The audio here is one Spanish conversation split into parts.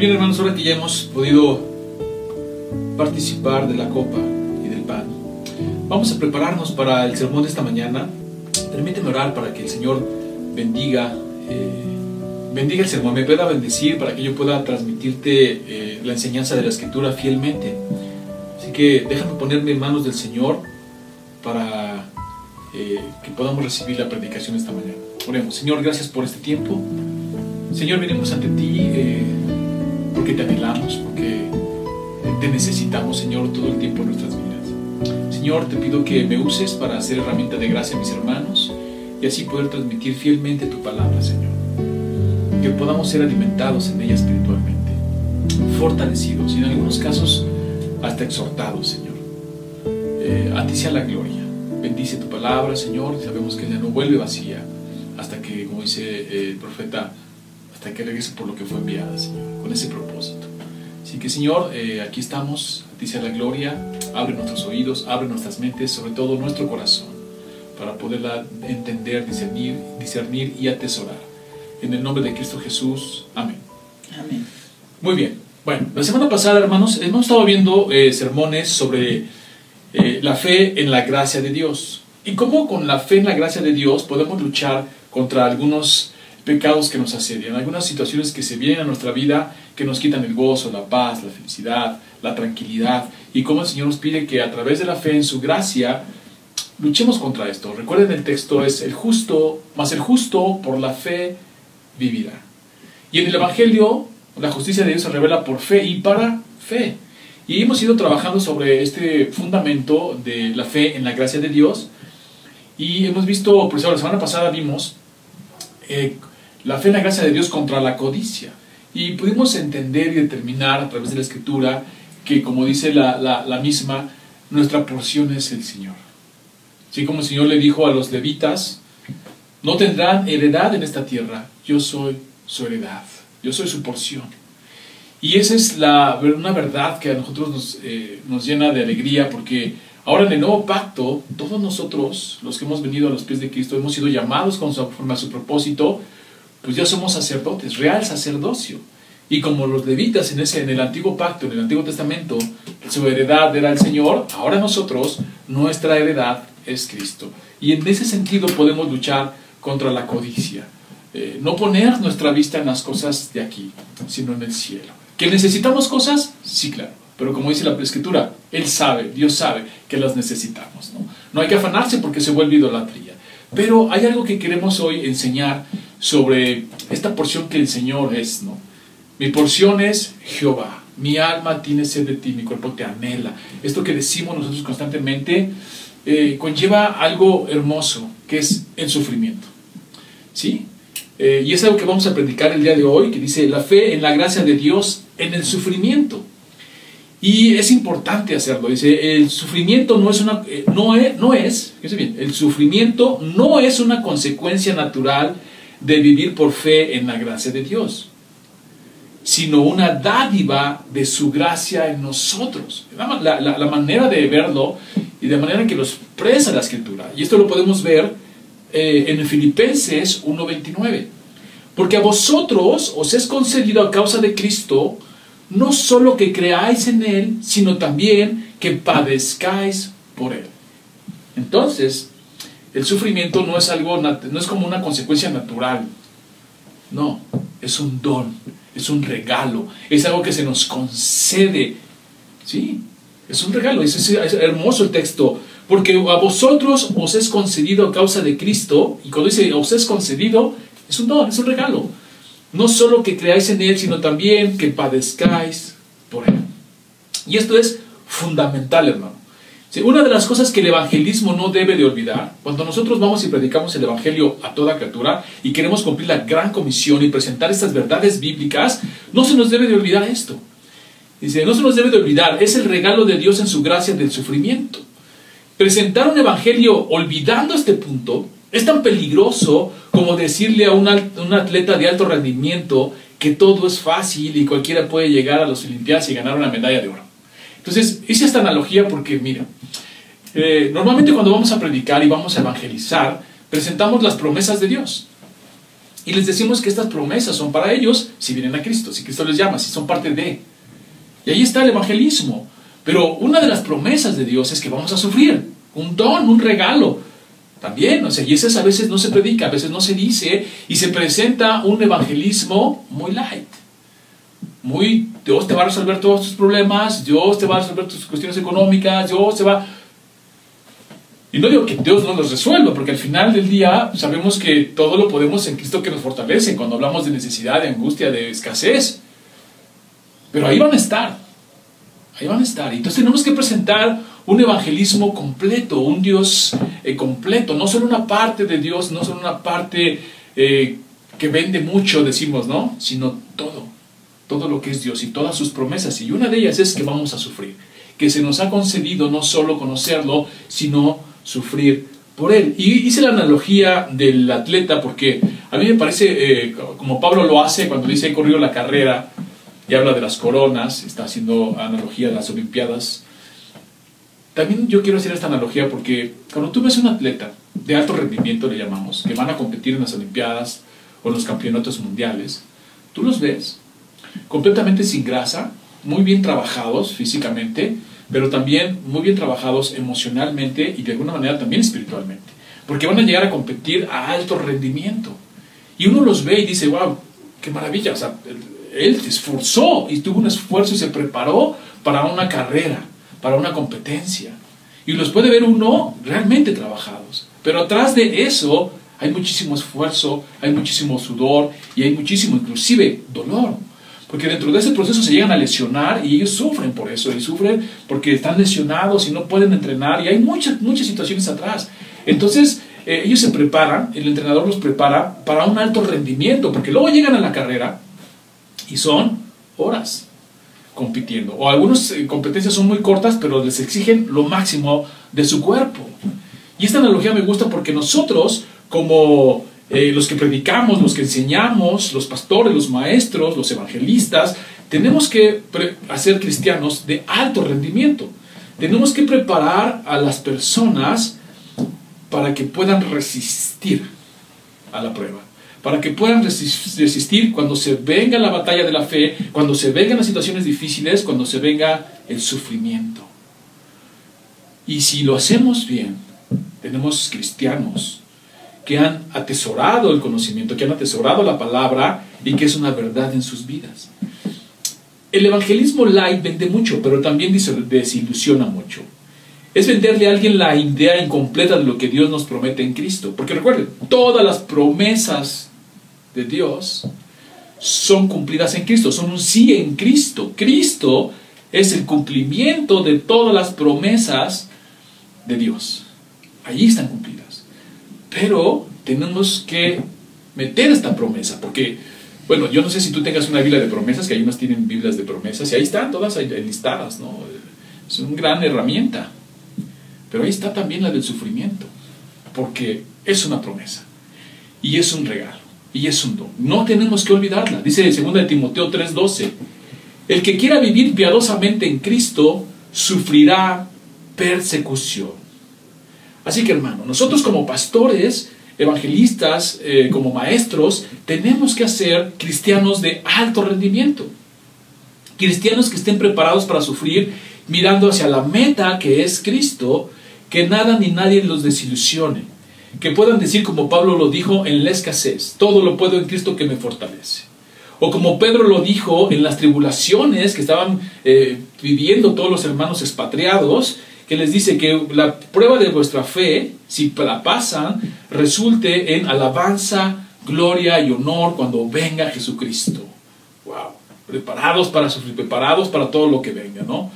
bien hermanos, ahora que ya hemos podido participar de la copa y del pan, vamos a prepararnos para el sermón de esta mañana. Permíteme orar para que el Señor bendiga, eh, bendiga el sermón, me pueda bendecir para que yo pueda transmitirte eh, la enseñanza de la Escritura fielmente. Así que déjame ponerme en manos del Señor para eh, que podamos recibir la predicación esta mañana. Oremos, Señor, gracias por este tiempo. Señor, venimos ante ti eh, te anhelamos, porque te necesitamos, Señor, todo el tiempo en nuestras vidas. Señor, te pido que me uses para ser herramienta de gracia a mis hermanos y así poder transmitir fielmente tu palabra, Señor. Que podamos ser alimentados en ella espiritualmente, fortalecidos y en algunos casos hasta exhortados, Señor. Eh, a ti sea la gloria. Bendice tu palabra, Señor. Sabemos que ella no vuelve vacía hasta que, como dice eh, el profeta, hasta que regrese por lo que fue enviada, Señor, con ese propósito. Que, Señor, eh, aquí estamos. A ti sea la gloria. Abre nuestros oídos, abre nuestras mentes, sobre todo nuestro corazón, para poderla entender, discernir, discernir y atesorar. En el nombre de Cristo Jesús. Amén. Amén. Muy bien. Bueno, la semana pasada, hermanos, hemos estado viendo eh, sermones sobre eh, la fe en la gracia de Dios. Y cómo con la fe en la gracia de Dios podemos luchar contra algunos pecados que nos asedian, algunas situaciones que se vienen a nuestra vida que nos quitan el gozo, la paz, la felicidad, la tranquilidad. Y cómo el Señor nos pide que a través de la fe en su gracia luchemos contra esto. Recuerden el texto es el justo, más el justo por la fe vivirá. Y en el Evangelio la justicia de Dios se revela por fe y para fe. Y hemos ido trabajando sobre este fundamento de la fe en la gracia de Dios. Y hemos visto, por ejemplo, la semana pasada vimos eh, la fe en la gracia de Dios contra la codicia. Y pudimos entender y determinar a través de la escritura que, como dice la, la, misma, nuestra porción es el Señor. Así como el Señor le dijo a los levitas, no tendrán heredad en esta tierra, yo soy su heredad, yo soy su porción. Y esa es la, una verdad que a nosotros nos, eh, nos llena de alegría porque ahora en el nuevo pacto, todos nosotros, los que hemos venido a los pies de Cristo, hemos sido llamados conforme a su propósito, pues ya somos sacerdotes, real sacerdocio. Y como los levitas en, ese, en el antiguo pacto, en el Antiguo Testamento, su heredad era el Señor, ahora nosotros, nuestra heredad es Cristo. Y en ese sentido podemos luchar contra la codicia. Eh, no poner nuestra vista en las cosas de aquí, sino en el cielo. ¿Que necesitamos cosas? Sí, claro. Pero como dice la escritura, Él sabe, Dios sabe que las necesitamos. ¿no? no hay que afanarse porque se vuelve idolatría. Pero hay algo que queremos hoy enseñar sobre esta porción que el Señor es. ¿no? Mi porción es Jehová. Mi alma tiene sed de ti, mi cuerpo te anhela. Esto que decimos nosotros constantemente eh, conlleva algo hermoso, que es el sufrimiento. ¿Sí? Eh, y es algo que vamos a predicar el día de hoy, que dice la fe en la gracia de Dios en el sufrimiento. Y es importante hacerlo. Dice, el sufrimiento no es una, eh, no es, no es, bien, el sufrimiento no es una consecuencia natural de vivir por fe en la gracia de Dios, sino una dádiva de su gracia en nosotros. La, la, la manera de verlo y de manera que lo expresa la escritura. Y esto lo podemos ver eh, en Filipenses 1.29. Porque a vosotros os es concedido a causa de Cristo, no solo que creáis en Él, sino también que padezcáis por Él. Entonces, el sufrimiento no es algo, no es como una consecuencia natural. No, es un don, es un regalo, es algo que se nos concede. ¿Sí? Es un regalo, es, es hermoso el texto. Porque a vosotros os es concedido a causa de Cristo, y cuando dice os es concedido, es un don, es un regalo. No solo que creáis en Él, sino también que padezcáis por Él. Y esto es fundamental, hermano. Una de las cosas que el evangelismo no debe de olvidar, cuando nosotros vamos y predicamos el evangelio a toda criatura y queremos cumplir la gran comisión y presentar estas verdades bíblicas, no se nos debe de olvidar esto. Dice, no se nos debe de olvidar, es el regalo de Dios en su gracia del sufrimiento. Presentar un evangelio olvidando este punto es tan peligroso como decirle a un, atleta de alto rendimiento que todo es fácil y cualquiera puede llegar a los Olimpiadas y ganar una medalla de oro. Entonces, hice esta analogía porque, mira, eh, normalmente cuando vamos a predicar y vamos a evangelizar, presentamos las promesas de Dios. Y les decimos que estas promesas son para ellos si vienen a Cristo, si Cristo les llama, si son parte de. Y ahí está el evangelismo. Pero una de las promesas de Dios es que vamos a sufrir. Un don, un regalo. También, o sea, y eso a veces no se predica, a veces no se dice, y se presenta un evangelismo muy light. Muy, Dios te va a resolver todos tus problemas, Dios te va a resolver tus cuestiones económicas, Dios te va... Y no digo que Dios no los resuelva, porque al final del día sabemos que todo lo podemos en Cristo que nos fortalece, cuando hablamos de necesidad, de angustia, de escasez. Pero ahí van a estar, ahí van a estar. Entonces tenemos que presentar un evangelismo completo, un Dios eh, completo, no solo una parte de Dios, no solo una parte eh, que vende mucho, decimos, ¿no? Sino todo, todo lo que es Dios y todas sus promesas. Y una de ellas es que vamos a sufrir, que se nos ha concedido no solo conocerlo, sino sufrir por él. Y hice la analogía del atleta porque a mí me parece, eh, como Pablo lo hace cuando dice he corrido la carrera y habla de las coronas, está haciendo analogía de las Olimpiadas. También yo quiero hacer esta analogía porque cuando tú ves un atleta de alto rendimiento, le llamamos, que van a competir en las Olimpiadas o en los campeonatos mundiales, tú los ves completamente sin grasa, muy bien trabajados físicamente, pero también muy bien trabajados emocionalmente y de alguna manera también espiritualmente, porque van a llegar a competir a alto rendimiento. Y uno los ve y dice, wow, qué maravilla, o sea, él se esforzó y tuvo un esfuerzo y se preparó para una carrera, para una competencia. Y los puede ver uno realmente trabajados. Pero atrás de eso hay muchísimo esfuerzo, hay muchísimo sudor y hay muchísimo inclusive dolor. Porque dentro de ese proceso se llegan a lesionar y ellos sufren por eso, y sufren porque están lesionados y no pueden entrenar y hay muchas, muchas situaciones atrás. Entonces eh, ellos se preparan, el entrenador los prepara para un alto rendimiento, porque luego llegan a la carrera y son horas compitiendo. O algunas eh, competencias son muy cortas, pero les exigen lo máximo de su cuerpo. Y esta analogía me gusta porque nosotros, como eh, los que predicamos, los que enseñamos, los pastores, los maestros, los evangelistas, tenemos que hacer cristianos de alto rendimiento. Tenemos que preparar a las personas para que puedan resistir a la prueba, para que puedan resistir cuando se venga la batalla de la fe, cuando se vengan las situaciones difíciles, cuando se venga el sufrimiento. Y si lo hacemos bien, tenemos cristianos que han atesorado el conocimiento, que han atesorado la palabra y que es una verdad en sus vidas. El evangelismo light vende mucho, pero también desilusiona mucho. Es venderle a alguien la idea incompleta de lo que Dios nos promete en Cristo. Porque recuerden, todas las promesas de Dios son cumplidas en Cristo, son un sí en Cristo. Cristo es el cumplimiento de todas las promesas de Dios. Allí están. Pero tenemos que meter esta promesa, porque, bueno, yo no sé si tú tengas una Biblia de promesas, que hay unas tienen Biblias de promesas, y ahí están todas listadas, ¿no? Es una gran herramienta. Pero ahí está también la del sufrimiento, porque es una promesa, y es un regalo, y es un don. No tenemos que olvidarla. Dice en 2 de Timoteo 3:12, el que quiera vivir piadosamente en Cristo, sufrirá persecución. Así que hermano, nosotros como pastores, evangelistas, eh, como maestros, tenemos que ser cristianos de alto rendimiento. Cristianos que estén preparados para sufrir mirando hacia la meta que es Cristo, que nada ni nadie los desilusione. Que puedan decir como Pablo lo dijo en la escasez, todo lo puedo en Cristo que me fortalece. O como Pedro lo dijo en las tribulaciones que estaban eh, viviendo todos los hermanos expatriados, que les dice que la prueba de vuestra fe, si la pasan, resulte en alabanza, gloria y honor cuando venga Jesucristo. ¡Wow! Preparados para sufrir, preparados para todo lo que venga, ¿no?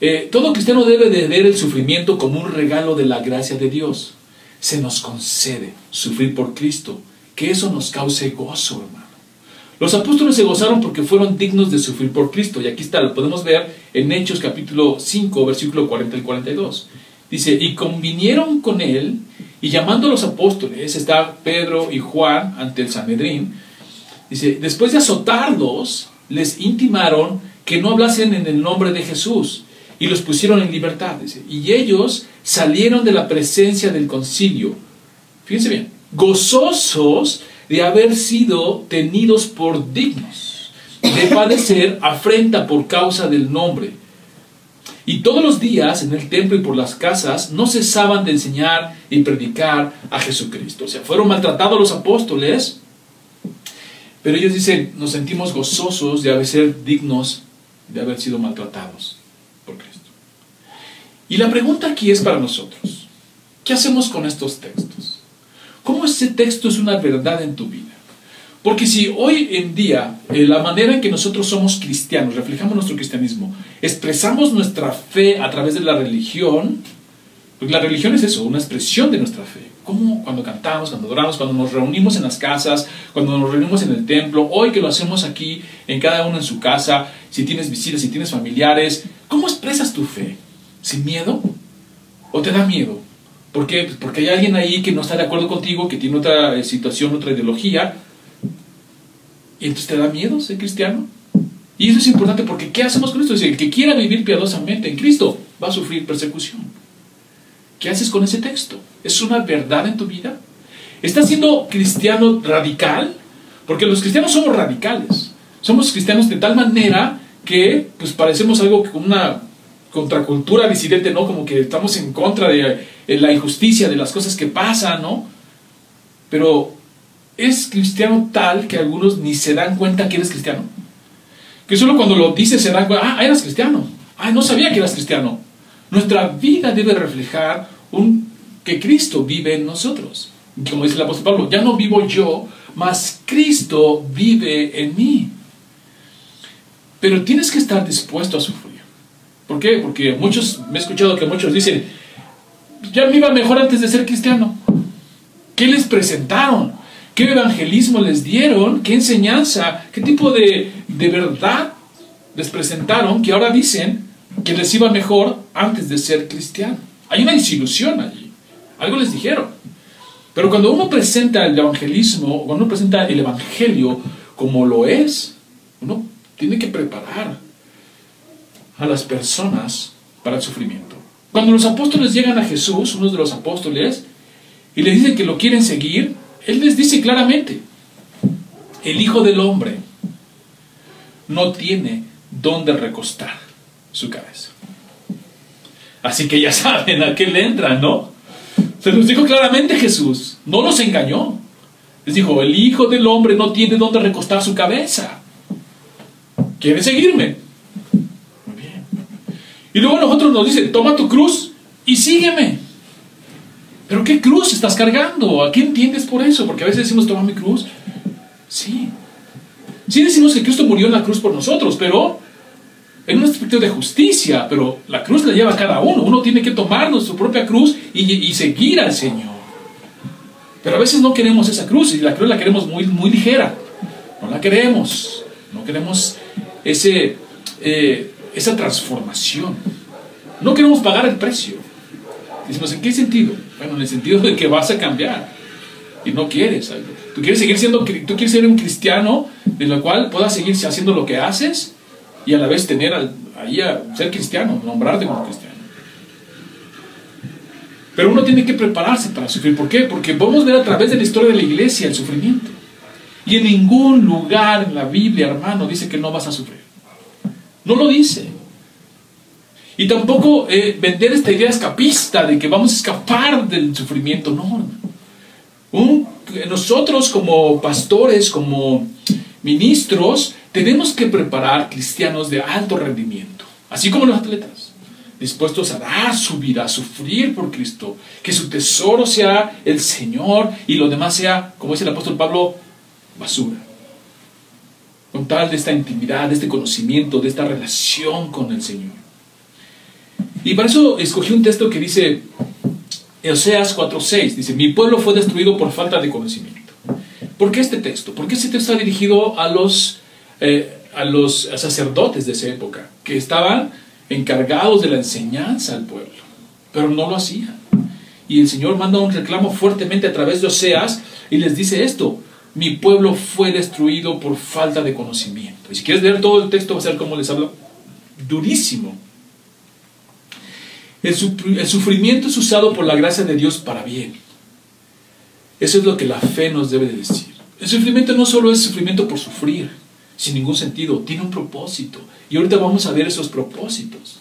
Eh, todo cristiano debe de ver el sufrimiento como un regalo de la gracia de Dios. Se nos concede sufrir por Cristo, que eso nos cause gozo, hermano. Los apóstoles se gozaron porque fueron dignos de sufrir por Cristo. Y aquí está, lo podemos ver en Hechos capítulo 5, versículo 40 y 42. Dice, y convinieron con él, y llamando a los apóstoles, está Pedro y Juan ante el Sanedrín, dice, después de azotarlos, les intimaron que no hablasen en el nombre de Jesús, y los pusieron en libertad. Dice, y ellos salieron de la presencia del concilio, fíjense bien, gozosos de haber sido tenidos por dignos, de padecer afrenta por causa del nombre. Y todos los días en el templo y por las casas no cesaban de enseñar y predicar a Jesucristo. O sea, fueron maltratados los apóstoles, pero ellos dicen, nos sentimos gozosos de haber sido dignos de haber sido maltratados por Cristo. Y la pregunta aquí es para nosotros, ¿qué hacemos con estos textos? ¿Cómo ese texto es una verdad en tu vida? Porque si hoy en día eh, la manera en que nosotros somos cristianos, reflejamos nuestro cristianismo, expresamos nuestra fe a través de la religión, porque la religión es eso, una expresión de nuestra fe. Como cuando cantamos, cuando adoramos, cuando nos reunimos en las casas, cuando nos reunimos en el templo, hoy que lo hacemos aquí, en cada uno en su casa, si tienes visitas, si tienes familiares, ¿cómo expresas tu fe? ¿Sin miedo? ¿O te da miedo? ¿Por qué? Pues porque hay alguien ahí que no está de acuerdo contigo, que tiene otra eh, situación, otra ideología, y entonces te da miedo ser cristiano. Y eso es importante porque ¿qué hacemos con esto? Dice, el que quiera vivir piadosamente en Cristo va a sufrir persecución. ¿Qué haces con ese texto? ¿Es una verdad en tu vida? ¿Estás siendo cristiano radical? Porque los cristianos somos radicales. Somos cristianos de tal manera que pues parecemos algo como una contracultura disidente, ¿no? Como que estamos en contra de la injusticia, de las cosas que pasan, ¿no? Pero es cristiano tal que algunos ni se dan cuenta que eres cristiano. Que solo cuando lo dices se dan cuenta, ah, eras cristiano. Ah, no sabía que eras cristiano. Nuestra vida debe reflejar que Cristo vive en nosotros. Como dice el apóstol Pablo, ya no vivo yo, mas Cristo vive en mí. Pero tienes que estar dispuesto a sufrir. ¿Por qué? Porque muchos, me he escuchado que muchos dicen, ya me iba mejor antes de ser cristiano. ¿Qué les presentaron? ¿Qué evangelismo les dieron? ¿Qué enseñanza? ¿Qué tipo de, de verdad les presentaron que ahora dicen que les iba mejor antes de ser cristiano? Hay una desilusión allí. Algo les dijeron. Pero cuando uno presenta el evangelismo, cuando uno presenta el evangelio como lo es, uno tiene que preparar a las personas para el sufrimiento. Cuando los apóstoles llegan a Jesús, uno de los apóstoles, y le dicen que lo quieren seguir, él les dice claramente, el Hijo del Hombre no tiene dónde recostar su cabeza. Así que ya saben a qué le entran, ¿no? Se los dijo claramente Jesús, no los engañó. Les dijo, el Hijo del Hombre no tiene dónde recostar su cabeza. ¿Quiere seguirme? Y luego nosotros nos dice, toma tu cruz y sígueme. ¿Pero qué cruz estás cargando? ¿A qué entiendes por eso? Porque a veces decimos, toma mi cruz. Sí. Sí decimos que Cristo murió en la cruz por nosotros, pero en un aspecto de justicia, pero la cruz la lleva cada uno. Uno tiene que tomar su propia cruz y, seguir al Señor. Pero a veces no queremos esa cruz y la cruz la queremos muy, muy ligera. No la queremos. No queremos ese, eh, esa transformación. No queremos pagar el precio. Decimos, ¿en qué sentido? Bueno, en el sentido de que vas a cambiar. Y no quieres. Tú quieres seguir siendo, tú quieres ser un cristiano de lo cual puedas seguir haciendo lo que haces y a la vez tener ahí a ser cristiano, nombrarte como cristiano. Pero uno tiene que prepararse para sufrir. ¿Por qué? Porque podemos ver a través de la historia de la iglesia el sufrimiento. Y en ningún lugar en la Biblia, hermano, dice que no vas a sufrir. No lo dice. Y tampoco eh, vender esta idea escapista de que vamos a escapar del sufrimiento. No. nosotros como pastores, como ministros, tenemos que preparar cristianos de alto rendimiento, así como los atletas, dispuestos a dar su vida, a sufrir por Cristo, que su tesoro sea el Señor y lo demás sea, como dice el apóstol Pablo, basura. Con tal de esta intimidad, de este conocimiento, de esta relación con el Señor. Y para eso escogí un texto que dice, Oseas 4.6, dice, mi pueblo fue destruido por falta de conocimiento. ¿Por qué este texto? Porque este texto está dirigido a los, eh, a los sacerdotes de esa época, que estaban encargados de la enseñanza al pueblo, pero no lo hacían. Y el Señor manda un reclamo fuertemente a través de Oseas y les dice esto, mi pueblo fue destruido por falta de conocimiento. Y si quieres leer todo el texto va a ser como les hablo, durísimo. El, sufrimiento es usado por la gracia de Dios para bien. Eso es lo que la fe nos debe de decir. El sufrimiento no solo es sufrimiento por sufrir, sin ningún sentido, tiene un propósito. Y ahorita vamos a ver esos propósitos.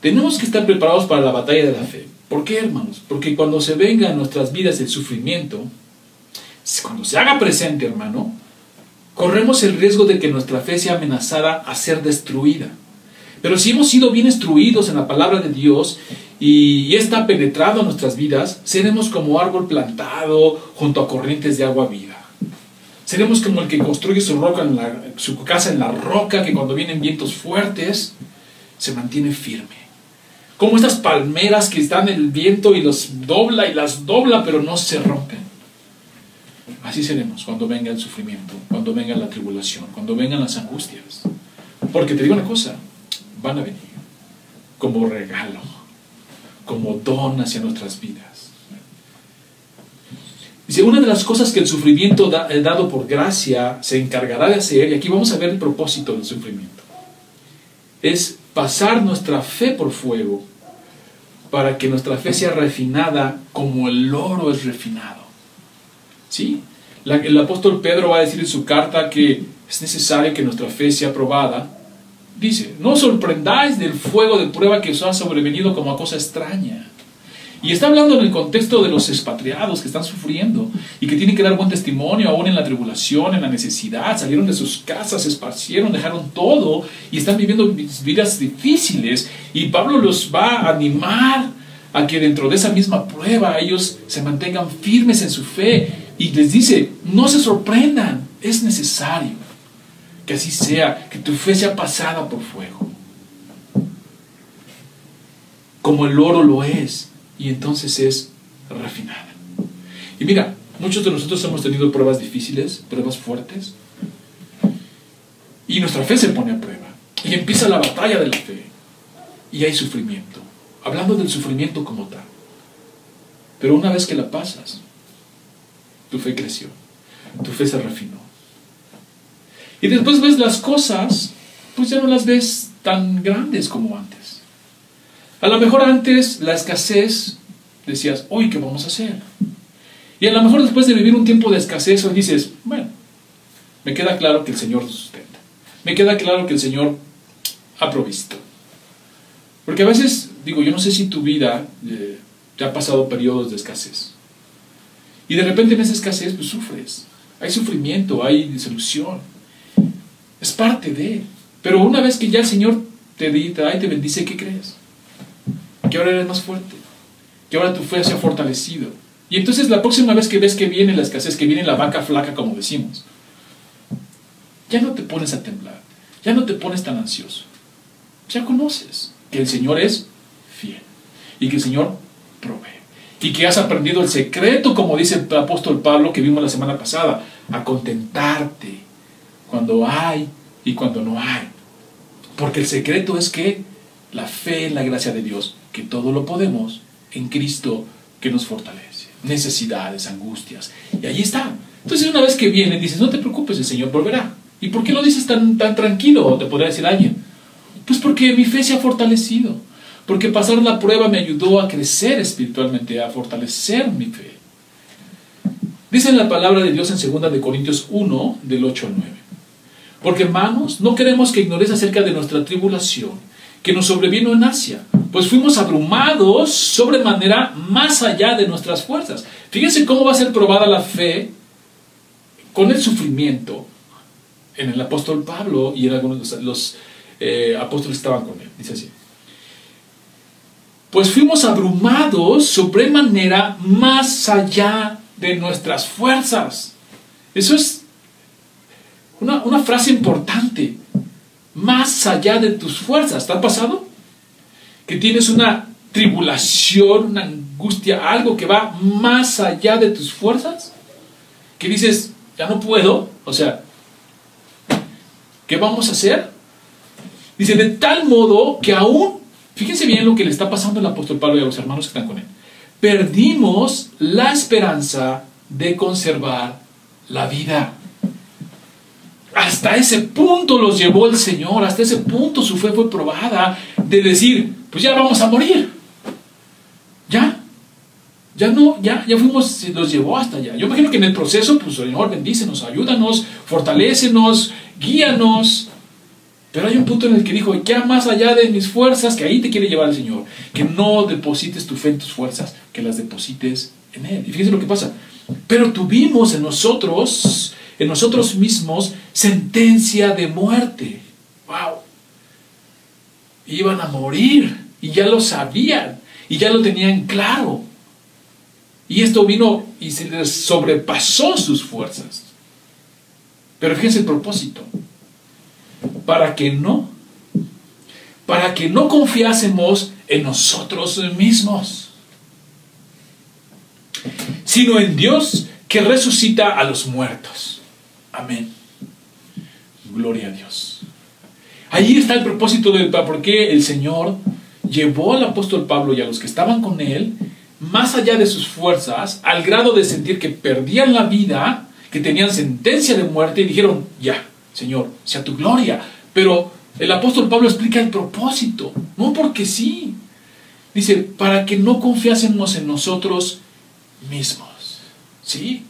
Tenemos que estar preparados para la batalla de la fe. ¿Por qué, hermanos? Porque cuando se venga en nuestras vidas el sufrimiento, cuando se haga presente, hermano, corremos el riesgo de que nuestra fe sea amenazada a ser destruida. Pero si hemos sido bien instruidos en la palabra de Dios y está penetrado en nuestras vidas, seremos como árbol plantado junto a corrientes de agua viva. Seremos como el que construye su, su casa en la roca, que cuando vienen vientos fuertes se mantiene firme. Como estas palmeras que están en el viento y los dobla y las dobla, pero no se rompen. Así seremos cuando venga el sufrimiento, cuando venga la tribulación, cuando vengan las angustias. Porque te digo una cosa, van a venir como regalo, como don hacia nuestras vidas. Dice, una de las cosas que el sufrimiento eh, dado por gracia se encargará de hacer, y aquí vamos a ver el propósito del sufrimiento, es pasar nuestra fe por fuego para que nuestra fe sea refinada como el oro es refinado. ¿Sí? el apóstol Pedro va a decir en su carta que es necesario que nuestra fe sea probada Dice, no sorprendáis del fuego de prueba que os ha sobrevenido como a cosa extraña. Y está hablando en el contexto de los expatriados que están sufriendo y que tienen que dar buen testimonio aún en la tribulación, en la necesidad. Salieron de sus casas, se esparcieron, dejaron todo y están viviendo vidas difíciles. Y Pablo los va a animar a que dentro de esa misma prueba ellos se mantengan firmes en su fe. Y les dice, no se sorprendan, es necesario que así sea, que tu fe sea pasada por fuego. Como el oro lo es, y entonces es refinada. Y mira, muchos de nosotros hemos tenido pruebas difíciles, pruebas fuertes, y nuestra fe se pone a prueba. Y empieza la batalla de la fe. Y hay sufrimiento. Hablando del sufrimiento como tal. Pero una vez que la pasas, tu fe creció. Tu fe se refinó. Y después ves las cosas, pues ya no las ves tan grandes como antes. A lo mejor antes la escasez decías, hoy, ¿qué vamos a hacer? Y a lo mejor después de vivir un tiempo de escasez, hoy dices, bueno, me queda claro que el Señor sustenta. Me queda claro que el Señor ha provisto. Porque a veces, digo, yo no sé si tu vida eh, te ha pasado periodos de escasez. Y de repente en esa escasez, pues sufres. Hay sufrimiento, hay disolución. Es parte de. Pero una vez que ya el Señor te da y te bendice, ¿qué crees? Que ahora eres más fuerte. Que ahora tu fe se ha fortalecido. Y entonces la próxima vez que ves que viene la escasez, que viene la vaca flaca, como decimos, ya no te pones a temblar. Ya no te pones tan ansioso. Ya conoces que el Señor es. Y que el Señor provee. Y que has aprendido el secreto, como dice el apóstol Pablo que vimos la semana pasada, a contentarte cuando hay y cuando no hay. Porque el secreto es que la fe en la gracia de Dios, que todo lo podemos en Cristo que nos fortalece. Necesidades, angustias. Y ahí está. Entonces una vez que viene, dices, no te preocupes, el Señor volverá. ¿Y por qué lo dices tan, tan tranquilo? Te podría decir alguien. Pues porque mi fe se ha fortalecido. Porque pasar la prueba me ayudó a crecer espiritualmente, a fortalecer mi fe. Dice la palabra de Dios en 2 de Corintios 1, del 8 al 9. Porque hermanos, no queremos que ignores acerca de nuestra tribulación que nos sobrevino en Asia, pues fuimos abrumados sobremanera más allá de nuestras fuerzas. Fíjense cómo va a ser probada la fe con el sufrimiento en el apóstol Pablo y en algunos de los, eh, apóstoles estaban con él. Dice así. Pues fuimos abrumados sobremanera más allá de nuestras fuerzas. Eso es una, frase importante. Más allá de tus fuerzas. ¿Te ha pasado? Que tienes una tribulación, una angustia, algo que va más allá de tus fuerzas. Que dices, ya no puedo. O sea, ¿qué vamos a hacer? Dice, de tal modo que aún, fíjense bien lo que le está pasando al apóstol Pablo y a los hermanos que están con él. Perdimos la esperanza de conservar la vida. Hasta ese punto los llevó el Señor, hasta ese punto su fe fue probada de decir, pues ya vamos a morir. Ya, Ya no, ya, ya fuimos, los llevó hasta allá. Yo imagino que en el proceso, pues Señor, bendícenos, ayúdanos, fortalécenos, guíanos. Pero hay un punto en el que dijo, ya más allá de mis fuerzas, que ahí te quiere llevar el Señor, que no deposites tu fe en tus fuerzas, que las deposites en Él. Y fíjense lo que pasa. Pero tuvimos en nosotros, en nosotros mismos, sentencia de muerte. ¡Wow! Iban a morir y ya lo sabían y ya lo tenían claro. Y esto vino y se les sobrepasó sus fuerzas. Pero fíjense el propósito. Para que no, para que no confiásemos en nosotros mismos, sino en Dios que resucita a los muertos. Amén. Gloria a Dios. Ahí está el propósito del por qué el Señor llevó al apóstol Pablo y a los que estaban con él más allá de sus fuerzas, al grado de sentir que perdían la vida, que tenían sentencia de muerte y dijeron, ya, Señor, sea tu gloria. Pero el apóstol Pablo explica el propósito, no porque sí. Dice, para que no confiásemos en nosotros mismos. ¿Sí?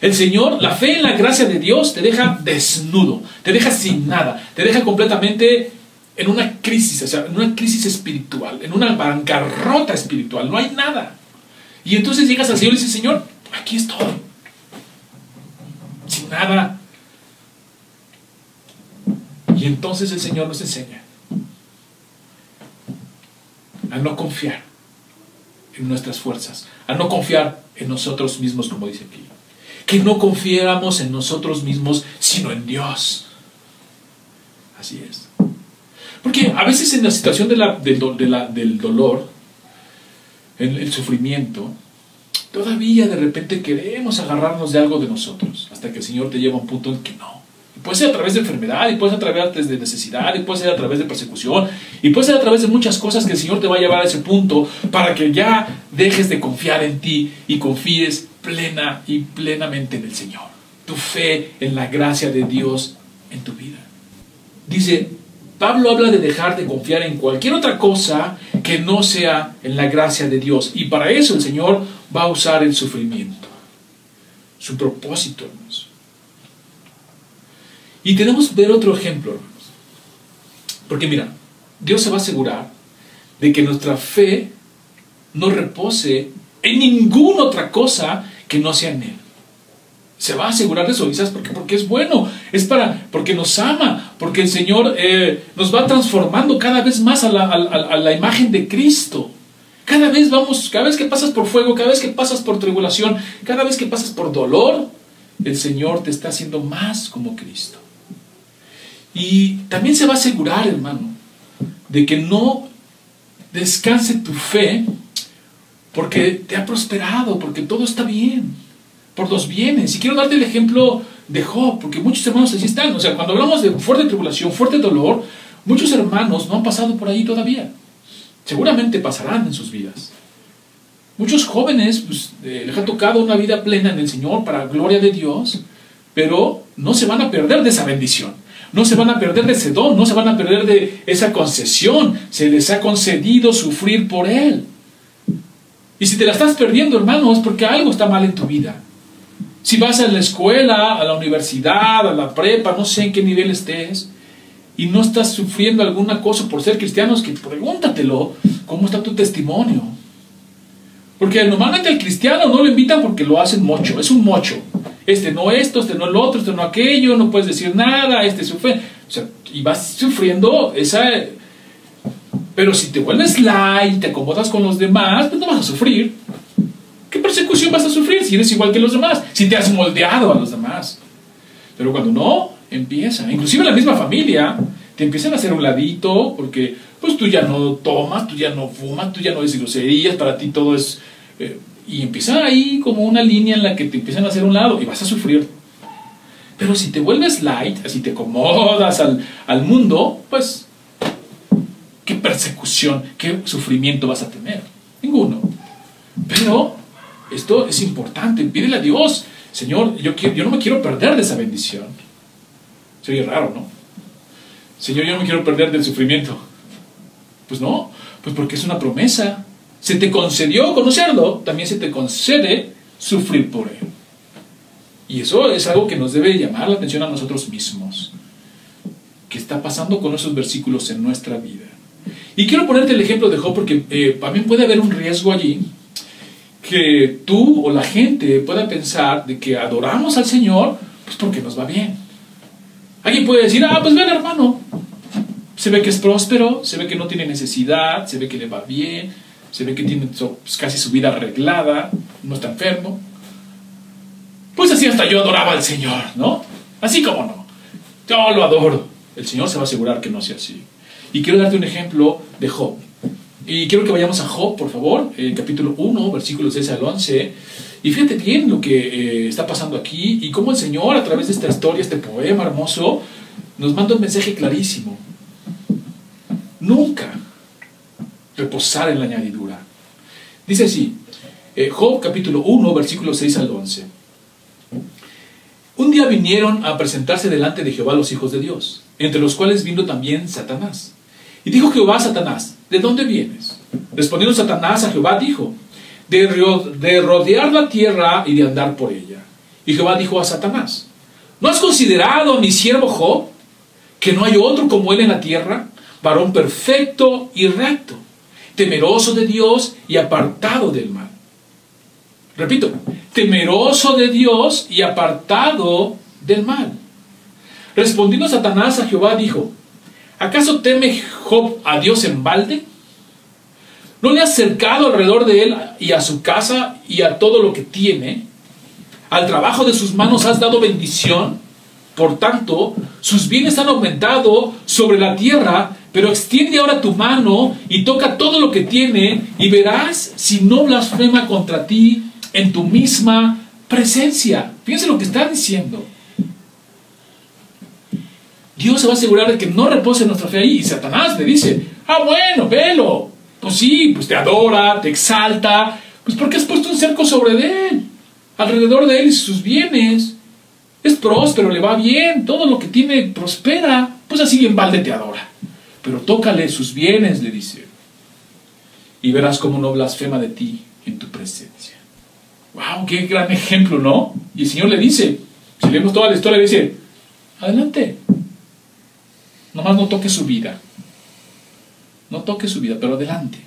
El Señor, la fe en la gracia de Dios te deja desnudo, te deja sin nada, te deja completamente en una crisis, o sea, en una crisis espiritual, en una bancarrota espiritual, no hay nada. Y entonces llegas al Señor y dices, Señor, aquí estoy, sin nada. Y entonces el Señor nos enseña a no confiar en nuestras fuerzas, a no confiar en nosotros mismos, como dice aquí. Que no confiáramos en nosotros mismos, sino en Dios. Así es. Porque a veces en la situación de la, del dolor, en el sufrimiento, todavía de repente queremos agarrarnos de algo de nosotros, hasta que el Señor te lleva a un punto en que no. Puede ser a través de enfermedad, y puede ser a través de necesidad, y puede ser a través de persecución, y puede ser a través de muchas cosas que el Señor te va a llevar a ese punto para que ya dejes de confiar en ti y confíes plena y plenamente en el Señor. Tu fe en la gracia de Dios en tu vida. Dice, Pablo habla de dejar de confiar en cualquier otra cosa que no sea en la gracia de Dios. Y para eso el Señor va a usar el sufrimiento. Su propósito, hermanos. Y tenemos que ver otro ejemplo, hermanos. Porque mira, Dios se va a asegurar de que nuestra fe no repose en ninguna otra cosa que no sea en Él se va a asegurar de eso. ¿Y sabes por qué? Porque es bueno, es para, porque nos ama, porque el Señor eh, nos va transformando cada vez más a la, a la, imagen de Cristo. Cada vez vamos, cada vez que pasas por fuego, cada vez que pasas por tribulación, cada vez que pasas por dolor, el Señor te está haciendo más como Cristo. Y también se va a asegurar, hermano, de que no descanse tu fe porque te ha prosperado, porque todo está bien por los bienes. Y quiero darte el ejemplo de Job, porque muchos hermanos así están. O sea, cuando hablamos de fuerte tribulación, fuerte dolor, muchos hermanos no han pasado por ahí todavía. Seguramente pasarán en sus vidas. Muchos jóvenes pues, eh, les ha tocado una vida plena en el Señor para gloria de Dios, pero no se van a perder de esa bendición. No se van a perder de ese don, no se van a perder de esa concesión. Se les ha concedido sufrir por Él. Y si te la estás perdiendo, hermano, es porque algo está mal en tu vida. Si vas a la escuela, a la universidad, a la prepa, no sé en qué nivel estés, y no estás sufriendo alguna cosa por ser cristianos, que pregúntatelo, ¿cómo está tu testimonio? Porque normalmente al cristiano no lo invitan porque lo hacen mocho, es un mocho. Este no esto, este no el otro, este no aquello, no puedes decir nada, este sufre. O sea, y vas sufriendo esa... Pero si te vuelves light, te acomodas con los demás, pues no vas a sufrir. ¿Qué persecución vas a sufrir si eres igual que los demás? Si te has moldeado a los demás. Pero cuando no, empieza. Inclusive la misma familia te empiezan a hacer un ladito porque pues tú ya no tomas, tú ya no fumas, tú ya no dices groserías, para ti todo es... Eh, y empieza ahí como una línea en la que te empiezan a hacer un lado y vas a sufrir. Pero si te vuelves light, así te acomodas al, al mundo, pues, ¿qué persecución, qué sufrimiento vas a tener? Ninguno. Pero esto es importante. Pídele a Dios, Señor, yo, yo no me quiero perder de esa bendición. Sería raro, ¿no? Señor, yo no me quiero perder del sufrimiento. Pues no, pues porque es una promesa. Se te concedió conocerlo, también se te concede sufrir por él. Y eso es algo que nos debe llamar la atención a nosotros mismos. ¿Qué está pasando con esos versículos en nuestra vida? Y quiero ponerte el ejemplo de Job porque eh, también puede haber un riesgo allí que tú o la gente pueda pensar de que adoramos al Señor pues porque nos va bien. Alguien puede decir, ah, pues ven hermano, se ve que es próspero, se ve que no tiene necesidad, se ve que le va bien, se ve que tiene pues, casi su vida arreglada, no está enfermo. Pues así hasta yo adoraba al Señor, ¿no? Así como no. Yo lo adoro. El Señor se va a asegurar que no sea así. Y quiero darte un ejemplo de Job. Y quiero que vayamos a Job, por favor, el capítulo 1, versículos 6 al 11. Y fíjate bien lo que eh, está pasando aquí y cómo el Señor, a través de esta historia, este poema hermoso, nos manda un mensaje clarísimo. Nunca reposar en la añadidura. Dice así, eh, Job capítulo 1, versículos 6 al 11. Un día vinieron a presentarse delante de Jehová los hijos de Dios, entre los cuales vino también Satanás. Y dijo Jehová a Satanás, ¿de dónde vienes? Respondiendo Satanás a Jehová, dijo, de, rodear la tierra y de andar por ella. Y Jehová dijo a Satanás, ¿no has considerado a mi siervo Job, que no hay otro como él en la tierra, varón perfecto y recto, temeroso de Dios y apartado del mal? Repito, temeroso de Dios y apartado del mal. Respondiendo Satanás a Jehová dijo, ¿acaso teme Job a Dios en balde? ¿No le has cercado alrededor de él y a su casa y a todo lo que tiene? Al trabajo de sus manos has dado bendición. Por tanto, sus bienes han aumentado sobre la tierra, pero extiende ahora tu mano y toca todo lo que tiene y verás si no blasfema contra ti en tu misma presencia. Fíjense lo que está diciendo. Dios se va a asegurar de que no repose nuestra fe ahí. Y Satanás le dice, ah, bueno, velo. Pues sí, pues te adora, te exalta, pues porque has puesto un cerco sobre él, alrededor de él y sus bienes. Es próspero, le va bien, todo lo que tiene prospera, pues así en balde te adora. Pero tócale sus bienes, le dice, y verás cómo no blasfema de ti en tu presencia. ¡Wow! ¡Qué gran ejemplo, ¿no? Y el Señor le dice, si leemos toda la historia, le dice, adelante, nomás no toque su vida. No toque su vida, pero adelante.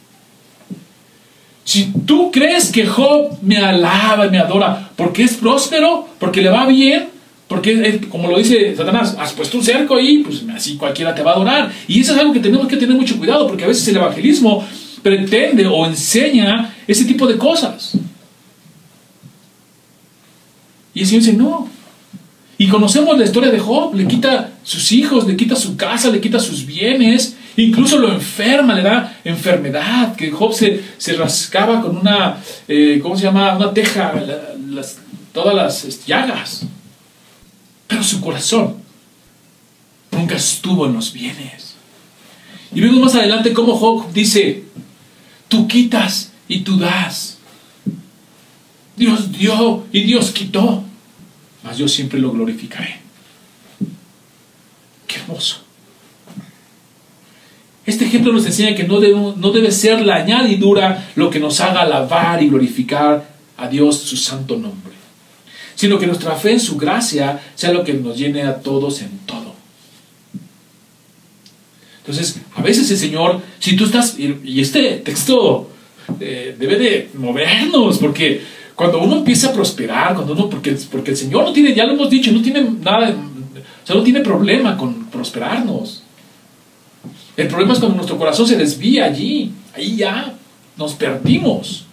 Si tú crees que Job me alaba y me adora porque es próspero, porque le va bien, porque, como lo dice Satanás, has puesto un cerco ahí, pues así cualquiera te va a adorar. Y eso es algo que tenemos que tener mucho cuidado, porque a veces el evangelismo pretende o enseña ese tipo de cosas. Y el Señor dice, no. Y conocemos la historia de Job, le quita sus hijos, le quita su casa, le quita sus bienes, Incluso lo enferma, le da enfermedad, que Job se, se rascaba con una, eh, ¿cómo se llama? Una teja, todas las llagas. Pero su corazón nunca estuvo en los bienes. Y vemos más adelante cómo Job dice, tú quitas y tú das. Dios dio y Dios quitó, mas yo siempre lo glorificaré. Qué hermoso. Este ejemplo nos enseña que no, no debe ser la añadidura lo que nos haga alabar y glorificar a Dios su santo nombre, sino que nuestra fe en su gracia sea lo que nos llene a todos en todo. Entonces, a veces el Señor, si tú estás, y este texto eh, debe de movernos, porque cuando uno empieza a prosperar, cuando uno, porque, porque el Señor no tiene, ya lo hemos dicho, no tiene nada, o sea, no tiene problema con prosperarnos. El problema es cuando nuestro corazón se desvía allí. Ahí ya nos perdimos.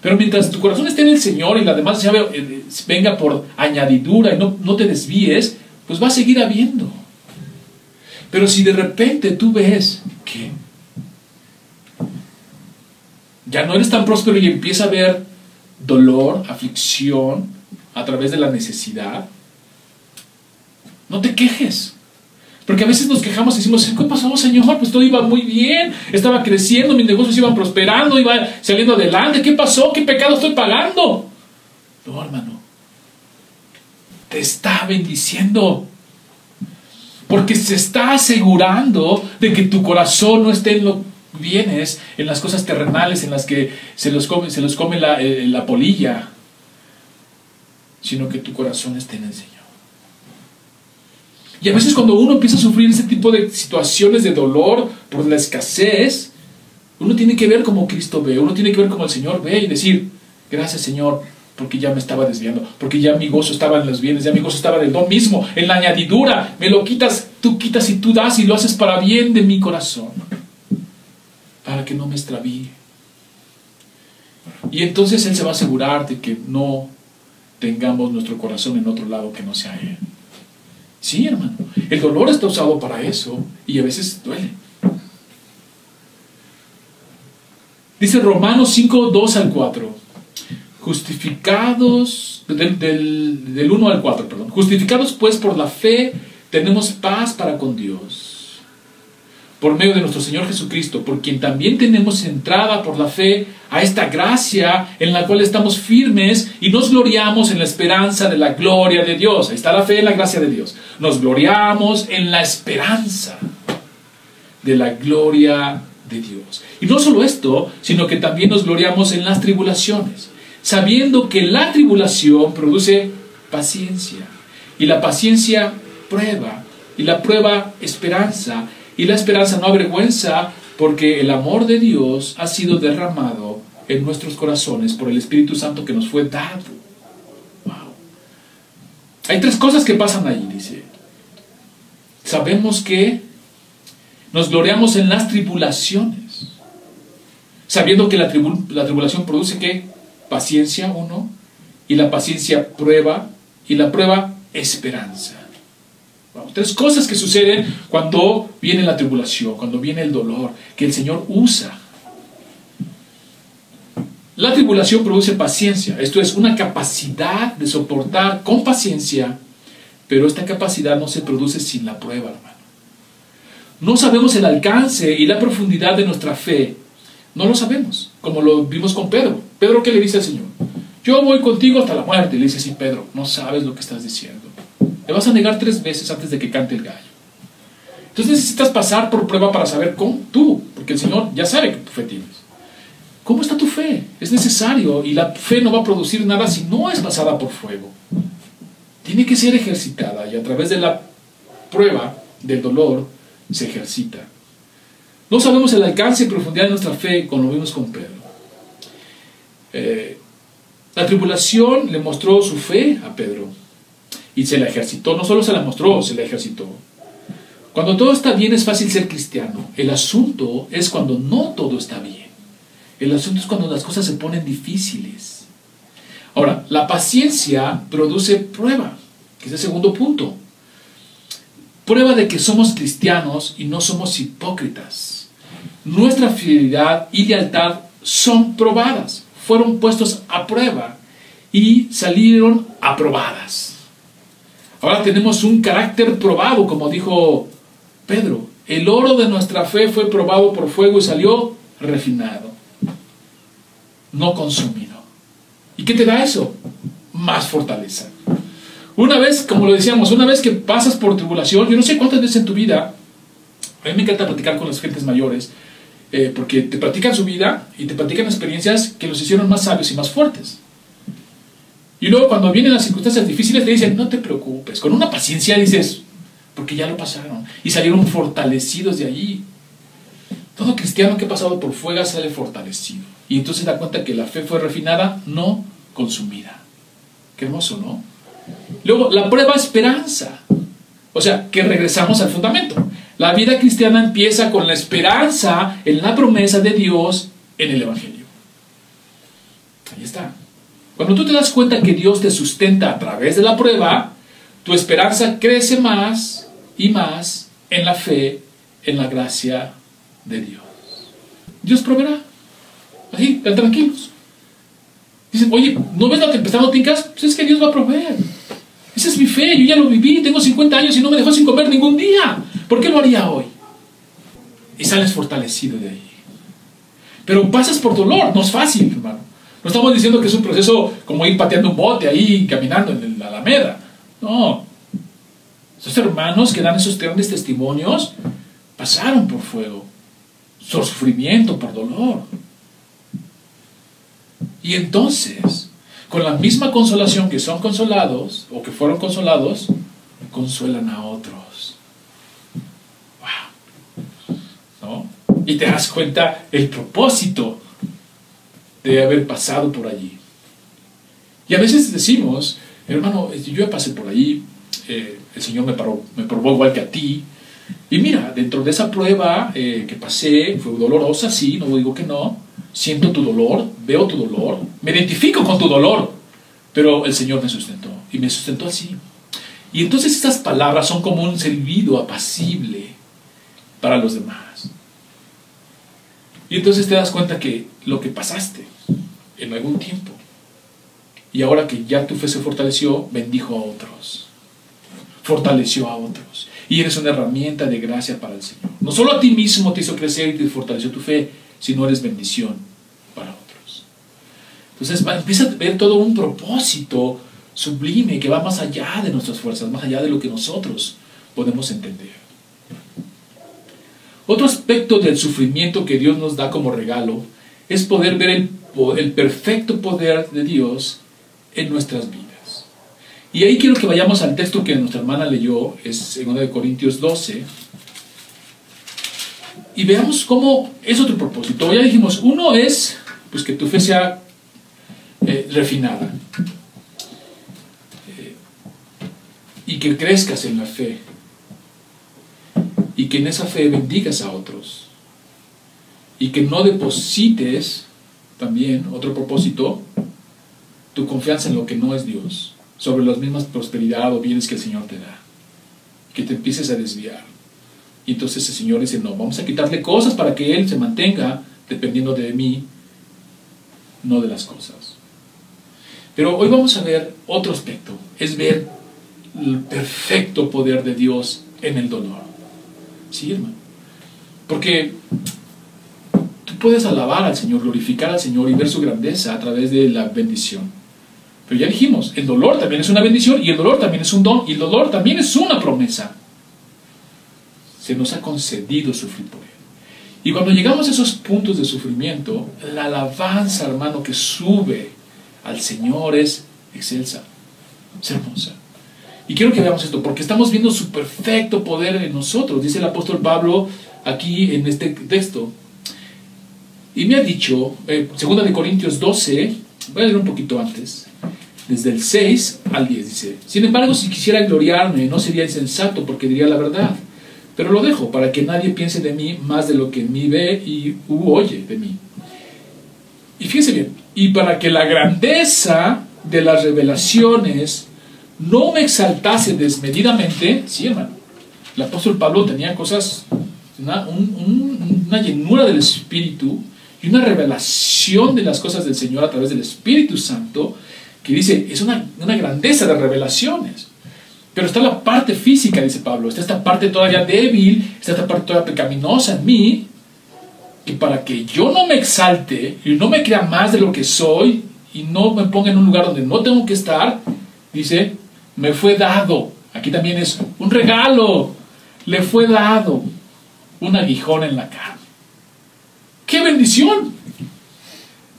Pero mientras tu corazón esté en el Señor y la demás eh, venga por añadidura y no, no te desvíes, pues va a seguir habiendo. Pero si de repente tú ves que ya no eres tan próspero y empieza a haber dolor, aflicción a través de la necesidad, no te quejes. Porque a veces nos quejamos y decimos, ¿qué pasó, Señor? Pues todo iba muy bien, estaba creciendo, mis negocios iban prosperando, iba saliendo adelante. ¿Qué pasó? ¿Qué pecado estoy pagando? No, hermano. Te está bendiciendo. Porque se está asegurando de que tu corazón no esté en lo, bienes, en las cosas terrenales, en las que se los come, se los come la, eh, la polilla, sino que tu corazón esté en el Señor. Y a veces cuando uno empieza a sufrir ese tipo de situaciones de dolor por la escasez, uno tiene que ver como Cristo ve, uno tiene que ver como el Señor ve y decir, gracias Señor, porque ya me estaba desviando, porque ya mi gozo estaba en los bienes, ya mi gozo estaba en el don mismo, en la añadidura, me lo quitas, tú quitas y tú das y lo haces para bien de mi corazón, para que no me extravíe. Y entonces Él se va a asegurar de que no tengamos nuestro corazón en otro lado que no sea Él. Sí, hermano, el dolor está usado para eso y a veces duele. Dice Romanos 5, 2 al 4 justificados, del, del, 1 al 4, perdón, justificados pues por la fe, tenemos paz para con Dios, por medio de nuestro Señor Jesucristo, por quien también tenemos entrada por la fe a esta gracia en la cual estamos firmes y nos gloriamos en la esperanza de la gloria de Dios. Ahí está la fe en la gracia de Dios. Nos gloriamos en la esperanza de la gloria de Dios. Y no solo esto, sino que también nos gloriamos en las tribulaciones sabiendo que la tribulación produce paciencia, y la paciencia prueba, y la prueba esperanza, y la esperanza no avergüenza, porque el amor de Dios ha sido derramado en nuestros corazones por el Espíritu Santo que nos fue dado. Wow. Hay tres cosas que pasan ahí, dice. Sabemos que nos gloriamos en las tribulaciones, sabiendo que la, la tribulación produce que paciencia uno, y la paciencia prueba, y la prueba esperanza. Tres cosas que suceden cuando viene la tribulación, cuando viene el dolor, que el Señor usa. La tribulación produce paciencia, esto es una capacidad de soportar con paciencia, pero esta capacidad no se produce sin la prueba, hermano. No sabemos el alcance y la profundidad de nuestra fe no lo sabemos, como lo vimos con Pedro. Pedro, ¿qué le dice al Señor? Yo voy contigo hasta la muerte. Le dice, sí, Pedro, no sabes lo que estás diciendo. Le vas a negar tres veces antes de que cante el gallo. Entonces necesitas pasar por prueba para saber cómo tú, porque el Señor ya sabe que fe tienes. ¿Cómo está tu fe? Es necesario y la fe no va a producir nada si no es pasada por fuego. Tiene que ser ejercitada y a través de la prueba del dolor se ejercita. No sabemos el alcance y profundidad de nuestra fe, como lo vimos con Pedro. Eh, la tribulación le mostró su fe a Pedro y se la ejercitó. No solo se la mostró, se la ejercitó. Cuando todo está bien es fácil ser cristiano. El asunto es cuando no todo está bien. El asunto es cuando las cosas se ponen difíciles. Ahora, la paciencia produce prueba, que es el segundo punto. Prueba de que somos cristianos y no somos hipócritas nuestra fidelidad y lealtad son probadas, fueron puestos a prueba y salieron aprobadas. Ahora tenemos un carácter probado, como dijo Pedro. El oro de nuestra fe fue probado por fuego y salió refinado, no consumido. ¿Y qué te da eso? Más fortaleza. Una vez, como lo decíamos, una vez que pasas por tribulación, yo no sé cuántas veces en tu vida, a mí me encanta platicar con las gentes mayores, eh, porque te practican su vida y te practican experiencias que los hicieron más sabios y más fuertes. Y luego cuando vienen las circunstancias difíciles te dicen, no te preocupes, con una paciencia dices, porque ya lo pasaron y salieron fortalecidos de allí. Todo cristiano que ha pasado por fuego sale fortalecido. Y entonces da cuenta que la fe fue refinada, no consumida. Qué hermoso, ¿no? Luego, la prueba esperanza. O sea, que regresamos al fundamento. La vida cristiana empieza con la esperanza en la promesa de Dios en el Evangelio. Ahí está. Cuando tú te das cuenta que Dios te sustenta a través de la prueba, tu esperanza crece más y más en la fe, en la gracia de Dios. Dios proveerá. Así, tranquilos. Dicen, oye, ¿no ves la tempestad no tincas? Pues es que Dios va a proveer. Esa es mi fe, yo ya lo viví, tengo 50 años y no me dejó sin comer ningún día. ¿Por qué lo haría hoy? Y sales fortalecido de ahí. Pero pasas por dolor, no es fácil, hermano. No estamos diciendo que es un proceso como ir pateando un bote ahí, caminando en la alameda. No. Esos hermanos que dan esos grandes testimonios pasaron por fuego. por sufrimiento, por dolor. Y entonces, con la misma consolación que son consolados, o que fueron consolados, consuelan a otros. Wow. ¿No? Y te das cuenta el propósito de haber pasado por allí. Y a veces decimos, hermano, yo ya pasé por allí, eh, el Señor me, paró, me probó igual que a ti, y mira, dentro de esa prueba eh, que pasé, fue dolorosa, sí, no digo que no, siento tu dolor, veo tu dolor, me identifico con tu dolor, pero el Señor me sustentó, y me sustentó así. Y entonces estas palabras son como un servido apacible para los demás. Y entonces te das cuenta que lo que pasaste en algún tiempo, y ahora que ya tu fe se fortaleció, bendijo a otros, fortaleció a otros. Y eres una herramienta de gracia para el Señor. No solo a ti mismo te hizo crecer y te fortaleció tu fe, sino eres bendición para otros. Entonces empieza a ver todo un propósito sublime que va más allá de nuestras fuerzas, más allá de lo que nosotros podemos entender. Otro aspecto del sufrimiento que Dios nos da como regalo es poder ver el, el perfecto poder de Dios en nuestras vidas. Y ahí quiero que vayamos al texto que nuestra hermana leyó, es 2 de Corintios 12, y veamos cómo es otro propósito. Ya dijimos, uno es pues que tu fe sea eh, refinada eh, y que crezcas en la fe y que en esa fe bendigas a otros y que no deposites también, otro propósito, tu confianza en lo que no es Dios sobre las mismas prosperidad o bienes que el Señor te da. Que te empieces a desviar. Y entonces el Señor dice, no, vamos a quitarle cosas para que Él se mantenga dependiendo de mí, no de las cosas. Pero hoy vamos a ver otro aspecto, es ver el perfecto poder de Dios en el dolor. Sí, hermano. Porque puedes alabar al Señor, glorificar al Señor y ver su grandeza a través de la bendición. Pero ya dijimos, el dolor también es una bendición y el dolor también es un don y el dolor también es una promesa. Se nos ha concedido sufrir por él. Y cuando llegamos a esos puntos de sufrimiento, la alabanza, hermano, que sube al Señor es excelsa, es hermosa. Y quiero que veamos esto, porque estamos viendo su perfecto poder en nosotros, dice el apóstol Pablo aquí en este texto. Y me ha dicho, eh, segunda de Corintios 12, voy a leer un poquito antes, desde el 6 al 10 dice, sin embargo, si quisiera gloriarme, no sería insensato porque diría la verdad, pero lo dejo para que nadie piense de mí más de lo que en mí ve y oye de mí. Y fíjense bien, y para que la grandeza de las revelaciones no me exaltase desmedidamente, sí hermano, el apóstol Pablo tenía cosas, una, una llenura del Espíritu y una revelación de las cosas del Señor a través del Espíritu Santo, que dice, es una, grandeza de revelaciones. Pero está la parte física, dice Pablo, está esta parte todavía débil, está esta parte todavía pecaminosa en mí, que para que yo no me exalte y no me crea más de lo que soy y no me ponga en un lugar donde no tengo que estar, dice, me fue dado, aquí también es un regalo, le fue dado un aguijón en la carne. ¡Qué bendición!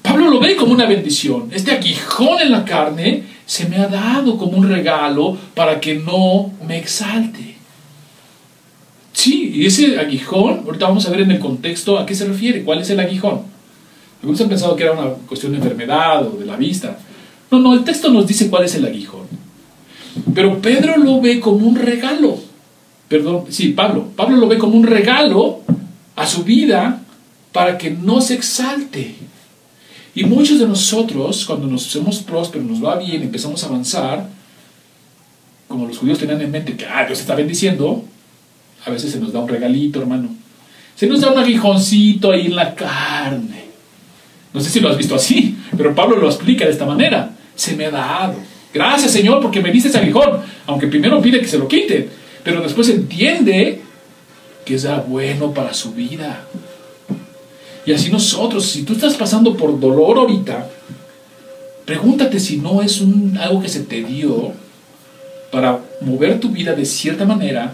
Pablo lo ve como una bendición. Este aguijón en la carne se me ha dado como un regalo para que no me exalte. Sí, y ese aguijón, ahorita vamos a ver en el contexto a qué se refiere, cuál es el aguijón. Algunos han pensado que era una cuestión de enfermedad o de la vista. No, no, el texto nos dice cuál es el aguijón. Pero Pedro lo ve como un regalo. Perdón, sí, Pablo. Pablo lo ve como un regalo a su vida para que no se exalte. Y muchos de nosotros, cuando nos somos prósperos, nos va bien, empezamos a avanzar, como los judíos tenían en mente que ah, Dios está bendiciendo, a veces se nos da un regalito, hermano. Se nos da un aguijoncito ahí en la carne. No sé si lo has visto así, pero Pablo lo explica de esta manera. Se me ha dado. Gracias, Señor, porque me diste ese aguijón. Aunque primero pide que se lo quite, pero después entiende que es bueno para su vida. Y así nosotros, si tú estás pasando por dolor ahorita, pregúntate si no es un, algo que se te dio para mover tu vida de cierta manera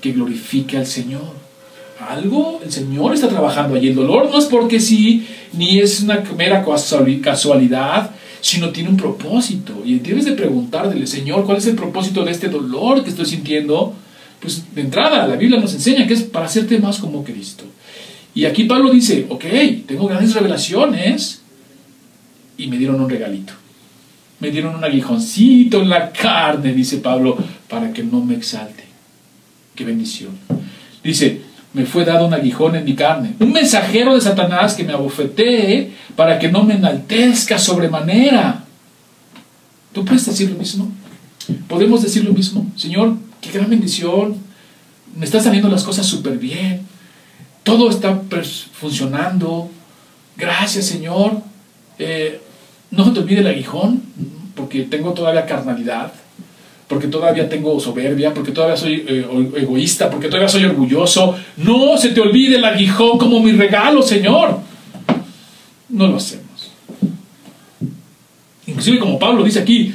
que glorifique al Señor. algo el Señor está trabajando allí. El dolor no es porque sí, ni es una mera casualidad, sino tiene un propósito. Y tienes de preguntarle, Señor, ¿cuál es el propósito de este dolor que estoy sintiendo? Pues de entrada, la Biblia nos enseña que es para hacerte más como Cristo. Y aquí Pablo dice, ok, tengo grandes revelaciones y me dieron un regalito. Me dieron un aguijoncito en la carne, dice Pablo, para que no me exalte. Qué bendición. Dice, me fue dado un aguijón en mi carne, un mensajero de Satanás que me abofetee para que no me enaltezca sobremanera. ¿Tú puedes decir lo mismo? ¿Podemos decir lo mismo? Señor, qué gran bendición. Me están saliendo las cosas súper bien. Todo está funcionando. Gracias, Señor. Eh, no te olvide el aguijón, porque tengo todavía carnalidad, porque todavía tengo soberbia, porque todavía soy eh, egoísta, porque todavía soy orgulloso. No se te olvide el aguijón como mi regalo, Señor. No lo hacemos. Inclusive como Pablo dice aquí,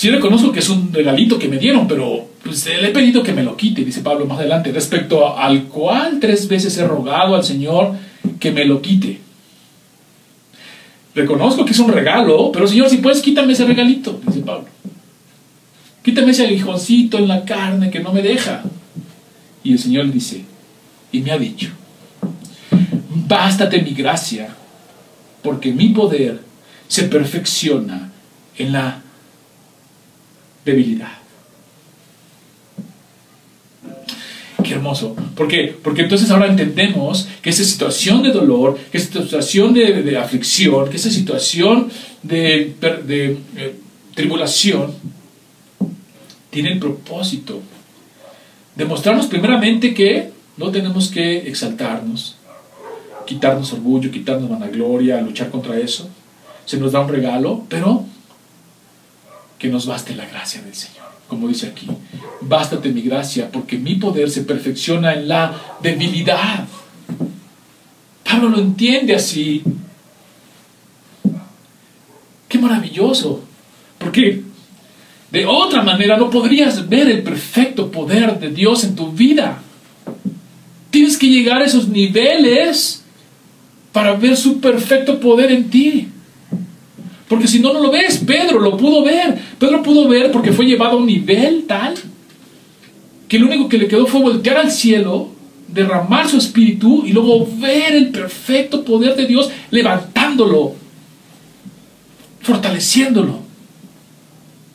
sí reconozco que es un regalito que me dieron, pero pues, le he pedido que me lo quite, dice Pablo más adelante, respecto al cual tres veces he rogado al Señor que me lo quite. Reconozco que es un regalo, pero Señor, si puedes, quítame ese regalito, dice Pablo. Quítame ese aguijoncito en la carne que no me deja. Y el Señor dice, y me ha dicho, bástate mi gracia, porque mi poder se perfecciona en la debilidad. Qué hermoso. ¿Por qué? Porque entonces ahora entendemos que esa situación de dolor, que esa situación de, aflicción, que esa situación de, eh, tribulación, tiene el propósito de mostrarnos primeramente que no tenemos que exaltarnos, quitarnos orgullo, quitarnos vanagloria, luchar contra eso. Se nos da un regalo, pero que nos baste la gracia del Señor como dice aquí, bástate mi gracia, porque mi poder se perfecciona en la debilidad. Pablo lo entiende así. Qué maravilloso, porque de otra manera no podrías ver el perfecto poder de Dios en tu vida. Tienes que llegar a esos niveles para ver su perfecto poder en ti. Porque si no, no lo ves. Pedro lo pudo ver. Pedro pudo ver porque fue llevado a un nivel tal que lo único que le quedó fue voltear al cielo, derramar su espíritu y luego ver el perfecto poder de Dios levantándolo, fortaleciéndolo.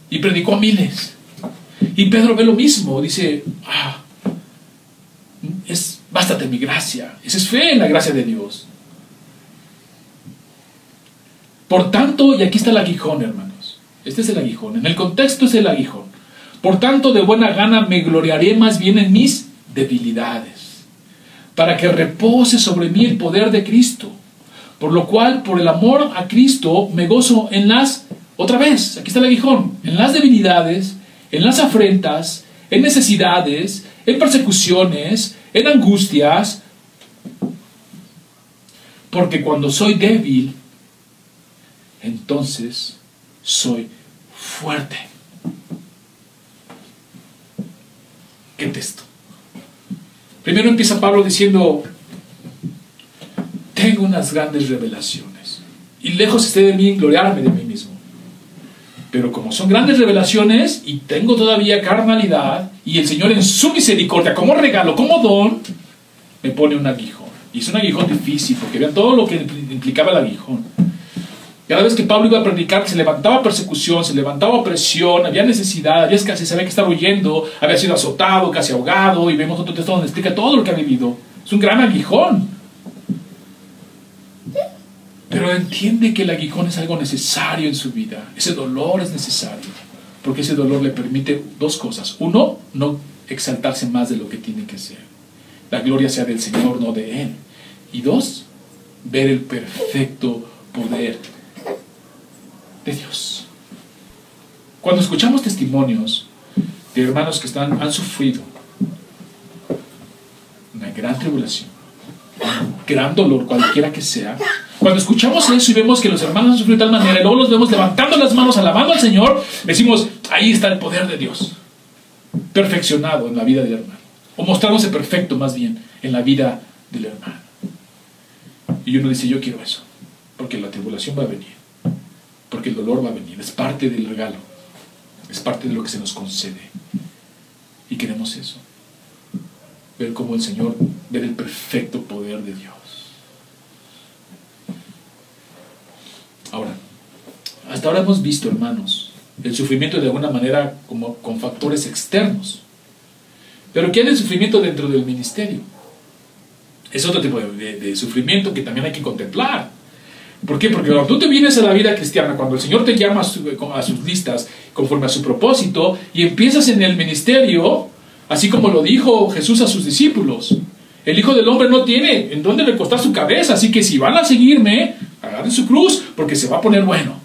Y predicó a miles. Y Pedro ve lo mismo. Dice, ah, es, bástate mi gracia. Esa es fe en la gracia de Dios. Por tanto, y aquí está el aguijón, hermanos. Este es el aguijón. En el contexto es el aguijón. Por tanto, de buena gana me gloriaré más bien en mis debilidades, para que repose sobre mí el poder de Cristo. Por lo cual, por el amor a Cristo, me gozo en las, otra vez, aquí está el aguijón, en las debilidades, en las afrentas, en necesidades, en persecuciones, en angustias, porque cuando soy débil, entonces soy fuerte. ¿Qué texto? Primero empieza Pablo diciendo, tengo unas grandes revelaciones y lejos esté de mí gloriarme de mí mismo. Pero como son grandes revelaciones y tengo todavía carnalidad y el Señor en su misericordia, como regalo, como don, me pone un aguijón. Y es un aguijón difícil, porque vean todo lo que implicaba el aguijón. Cada vez que Pablo iba a predicar, se levantaba persecución, se levantaba opresión, había necesidad, había escasez, sabía que estaba huyendo, había sido azotado, casi ahogado, y vemos otro texto donde explica todo lo que ha vivido. Es un gran aguijón. Pero entiende que el aguijón es algo necesario en su vida. Ese dolor es necesario. Porque ese dolor le permite dos cosas. Uno, no exaltarse más de lo que tiene que ser. La gloria sea del Señor, no de Él. Y dos, ver el perfecto poder de Dios. Cuando escuchamos testimonios de hermanos que están, han sufrido una gran tribulación, un gran dolor, cualquiera que sea, cuando escuchamos eso y vemos que los hermanos han sufrido de tal manera y luego los vemos levantando las manos, alabando al Señor, decimos, ahí está el poder de Dios, perfeccionado en la vida del hermano, o mostrándose perfecto más bien en la vida del hermano. Y uno dice, yo quiero eso, porque la tribulación va a venir, porque el dolor va a venir, es parte del regalo, es parte de lo que se nos concede. Y queremos eso, ver cómo el Señor, ver el perfecto poder de Dios. Ahora, hasta ahora hemos visto, hermanos, el sufrimiento de alguna manera como con factores externos. Pero ¿qué hay de sufrimiento dentro del ministerio? Es otro tipo de, sufrimiento que también hay que contemplar. ¿Por qué? Porque cuando tú te vienes a la vida cristiana, cuando el Señor te llama a, sus listas conforme a su propósito y empiezas en el ministerio, así como lo dijo Jesús a sus discípulos, el Hijo del Hombre no tiene en dónde recostar su cabeza, así que si van a seguirme, agarren su cruz porque se va a poner bueno.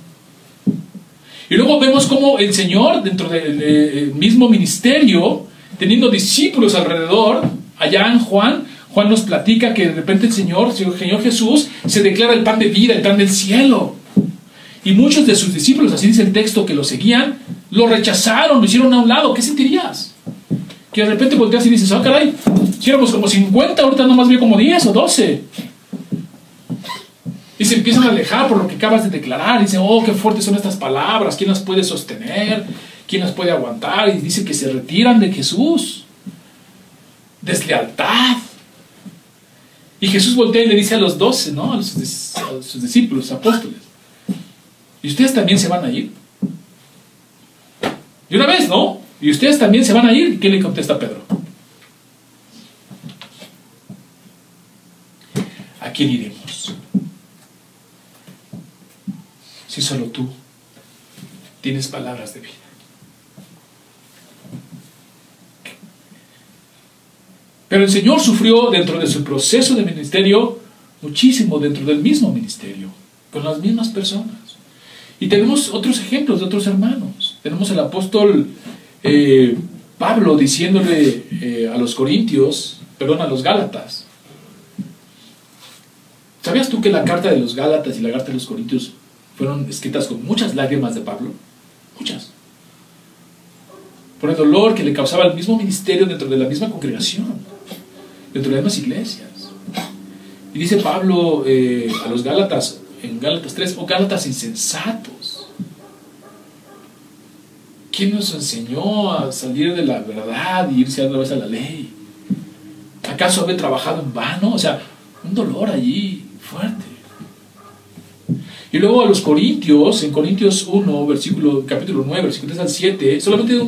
Y luego vemos cómo el Señor, dentro del mismo ministerio, teniendo discípulos alrededor, allá en Juan, Juan nos platica que de repente el Señor, el Señor Jesús, se declara el pan de vida, el pan del cielo. Y muchos de sus discípulos, así dice el texto, que lo seguían, lo rechazaron, lo hicieron a un lado. ¿Qué sentirías? Que de repente volteas y dices, ah, caray, si éramos como 50, ahorita nomás veo como 10 o 12. Y se empiezan a alejar por lo que acabas de declarar. Dicen, oh, qué fuertes son estas palabras. ¿Quién las puede sostener? ¿Quién las puede aguantar? Y dice que se retiran de Jesús. Deslealtad. Y Jesús voltea y le dice a los doce, ¿no? A, sus discípulos, apóstoles. ¿Y ustedes también se van a ir? Y una vez, ¿no? ¿Y ustedes también se van a ir? ¿Y qué le contesta Pedro? ¿A quién iremos? si solo tú tienes palabras de vida. Pero el Señor sufrió dentro de su proceso de ministerio muchísimo dentro del mismo ministerio, con las mismas personas. Y tenemos otros ejemplos de otros hermanos. Tenemos el apóstol eh, Pablo diciéndole eh, a los corintios, perdón, a los gálatas. ¿Sabías tú que la carta de los gálatas y la carta de los corintios fueron escritas con muchas lágrimas de Pablo, muchas, por el dolor que le causaba el mismo ministerio dentro de la misma congregación, dentro de las mismas iglesias. Y dice Pablo eh, a los Gálatas, en Gálatas 3, o Gálatas insensatos. ¿Quién nos enseñó a salir de la verdad y irse otra vez a la ley? ¿Acaso había trabajado en vano? O sea, un dolor allí fuerte. Y luego a los Corintios, en Corintios 1, versículo, capítulo 9, versículo 3 al 7, solamente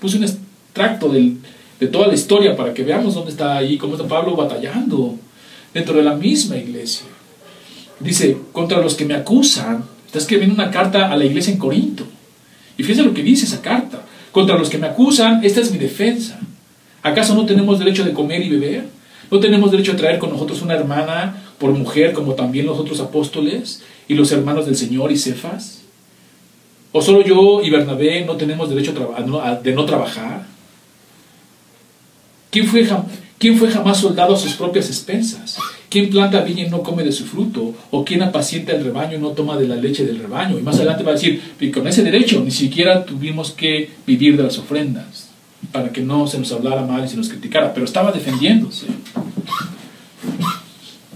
puse un extracto de toda la historia para que veamos dónde está ahí, cómo está Pablo batallando dentro de la misma iglesia. Dice, contra los que me acusan, está escribiendo una carta a la iglesia en Corinto. Y fíjense lo que dice esa carta. Contra los que me acusan, esta es mi defensa. ¿Acaso no tenemos derecho de comer y beber? ¿No tenemos derecho a traer con nosotros una hermana por mujer como también los otros apóstoles? y los hermanos del Señor y Cefas? ¿O solo yo y Bernabé no tenemos derecho de no trabajar? ¿Quién fue, ¿Quién fue jamás soldado a sus propias expensas? ¿Quién planta viña y no come de su fruto? ¿O quién apacienta el rebaño y no toma de la leche del rebaño? Y más adelante va a decir, y con ese derecho ni siquiera tuvimos que vivir de las ofrendas, para que no se nos hablara mal y se nos criticara, pero estaba defendiéndose.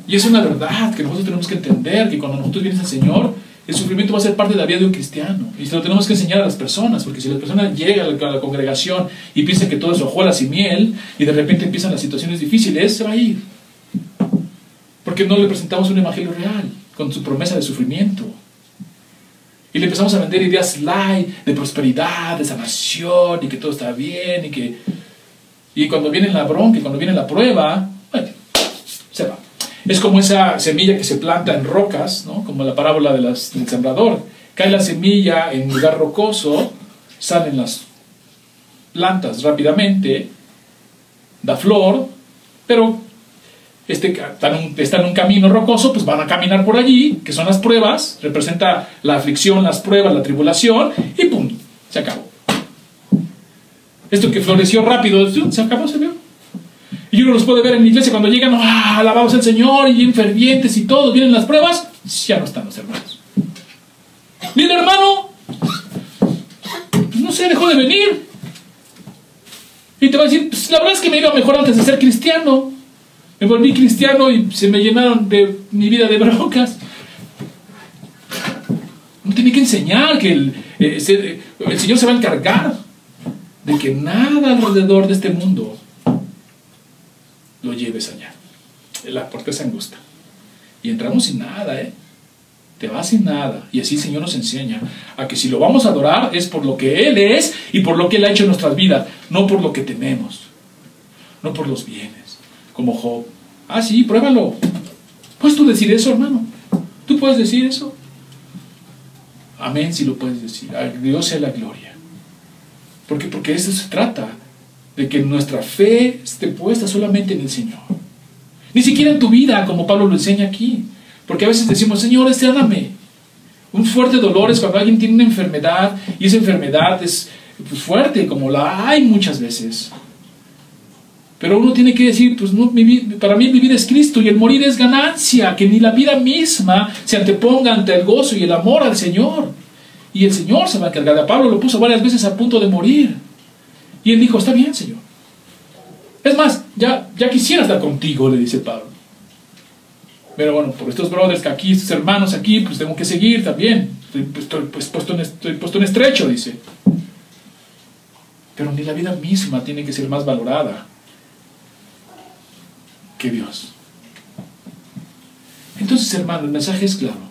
Y es una verdad que nosotros tenemos que entender, que cuando nosotros vienes al Señor, el sufrimiento va a ser parte de la vida de un cristiano. Y se lo tenemos que enseñar a las personas, porque si la persona llega a la, congregación y piensa que todo es hojuelas y miel, y de repente empiezan las situaciones difíciles, se va a ir. Porque no le presentamos un evangelio real, con su promesa de sufrimiento. Y le empezamos a vender ideas light, de prosperidad, de sanación, y que todo está bien, y que... Y cuando viene la bronca, y cuando viene la prueba, bueno. Es como esa semilla que se planta en rocas, ¿no? como la parábola del sembrador. Cae la semilla en un lugar rocoso, salen las plantas rápidamente, da flor, pero este, está, en un, camino rocoso, pues van a caminar por allí, que son las pruebas, representa la aflicción, las pruebas, la tribulación, y ¡pum! Se acabó. Esto que floreció rápido, se acabó, se vio. Y uno los puede ver en la iglesia cuando llegan, ¡ah, alabamos al Señor! Y bien fervientes y todos, vienen las pruebas, ya no están los hermanos. Ni el hermano, pues no sé, dejó de venir. Y te va a decir, pues la verdad es que me iba mejor antes de ser cristiano. Me volví cristiano y se me llenaron de mi vida de broncas. No tiene que enseñar que eh, el Señor se va a encargar de que nada alrededor de este mundo lo lleves allá. La puerta es. Y entramos sin nada, ¿eh? Te vas sin nada. Y así el Señor nos enseña a que si lo vamos a adorar es por lo que Él es y por lo que Él ha hecho en nuestras vidas, no por lo que tenemos, no por los bienes, como Job. Ah, sí, pruébalo. ¿Puedes tú decir eso, hermano? ¿Tú puedes decir eso? Amén, si lo puedes decir. A Dios sea la gloria. Porque, porque eso se trata, de que nuestra fe esté puesta solamente en el Señor. Ni siquiera en tu vida, como Pablo lo enseña aquí. Porque a veces decimos, Señor, estréname. Un fuerte dolor es cuando alguien tiene una enfermedad y esa enfermedad es pues, fuerte, como la hay muchas veces. Pero uno tiene que decir, pues no, para mí vivir es Cristo y el morir es ganancia, que ni la vida misma se anteponga ante el gozo y el amor al Señor. Y el Señor se va a encargar. A Pablo lo puso varias veces a punto de morir. Y él dijo, está bien, Señor. Es más, ya, ya quisiera estar contigo, le dice Pablo. Pero bueno, por estos brothers que aquí, estos hermanos aquí, pues tengo que seguir también. Estoy, pues, pues, puesto, estoy puesto en estrecho, dice. Pero ni la vida misma tiene que ser más valorada que Dios. Entonces, hermano, el mensaje es claro.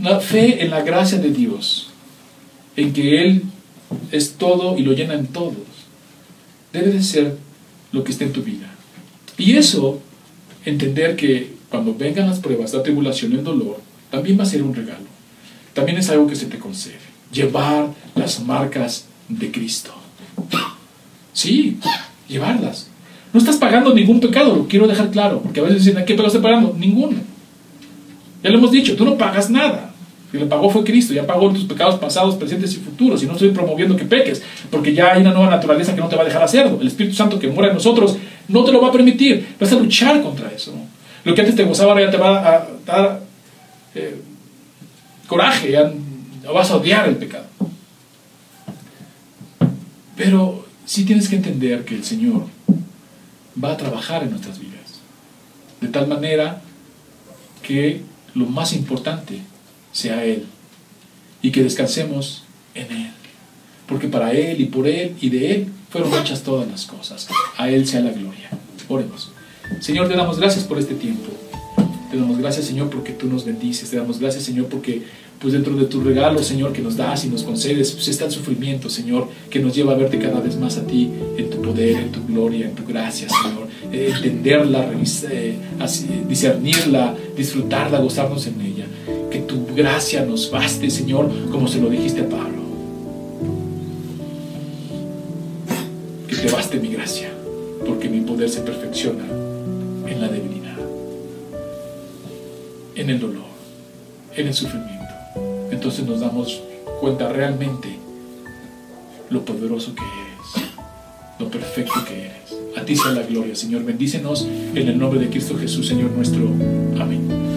La fe en la gracia de Dios, en que Él es todo y lo llena en todos, debe de ser lo que esté en tu vida. Y eso, entender que cuando vengan las pruebas, la tribulación, el dolor, también va a ser un regalo. También es algo que se te concede. Llevar las marcas de Cristo. Sí, llevarlas. No estás pagando ningún pecado, lo quiero dejar claro, porque a veces dicen, ¿qué pecado estás pagando? Ninguno. Ya lo hemos dicho, tú no pagas nada. Y le pagó fue Cristo, ya pagó tus pecados pasados, presentes y futuros. Y no estoy promoviendo que peques, porque ya hay una nueva naturaleza que no te va a dejar hacerlo. El Espíritu Santo que mora en nosotros no te lo va a permitir. Vas a luchar contra eso. Lo que antes te gozaba ahora ya te va a dar eh, coraje, ya vas a odiar el pecado. Pero sí tienes que entender que el Señor va a trabajar en nuestras vidas. De tal manera que lo más importante sea Él y que descansemos en Él. Porque para Él y por Él y de Él fueron hechas todas las cosas. A Él sea la gloria. Oremos. Señor, te damos gracias por este tiempo. Te damos gracias, Señor, porque tú nos bendices. Te damos gracias, Señor, porque pues dentro de tu regalo, Señor, que nos das y nos concedes, pues está el sufrimiento, Señor, que nos lleva a verte cada vez más a ti, en tu poder, en tu gloria, en tu gracia, Señor. Eh, entenderla, eh, discernirla, disfrutarla, gozarnos en ella. Tu gracia nos baste, Señor, como se lo dijiste a Pablo. Que te baste mi gracia, porque mi poder se perfecciona en la debilidad, en el dolor, en el sufrimiento. Entonces nos damos cuenta realmente lo poderoso que eres, lo perfecto que eres. A ti sea la gloria, Señor. Bendícenos en el nombre de Cristo Jesús, Señor nuestro. Amén.